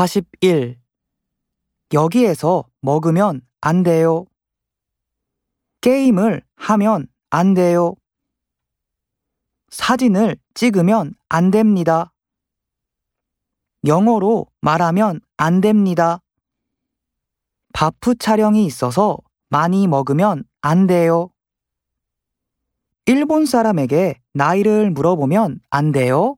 41. 여기에서 먹으면 안 돼요. 게임을 하면 안 돼요. 사진을 찍으면 안 됩니다. 영어로 말하면 안 됩니다. 바프 촬영이 있어서 많이 먹으면 안 돼요. 일본 사람에게 나이를 물어보면 안 돼요?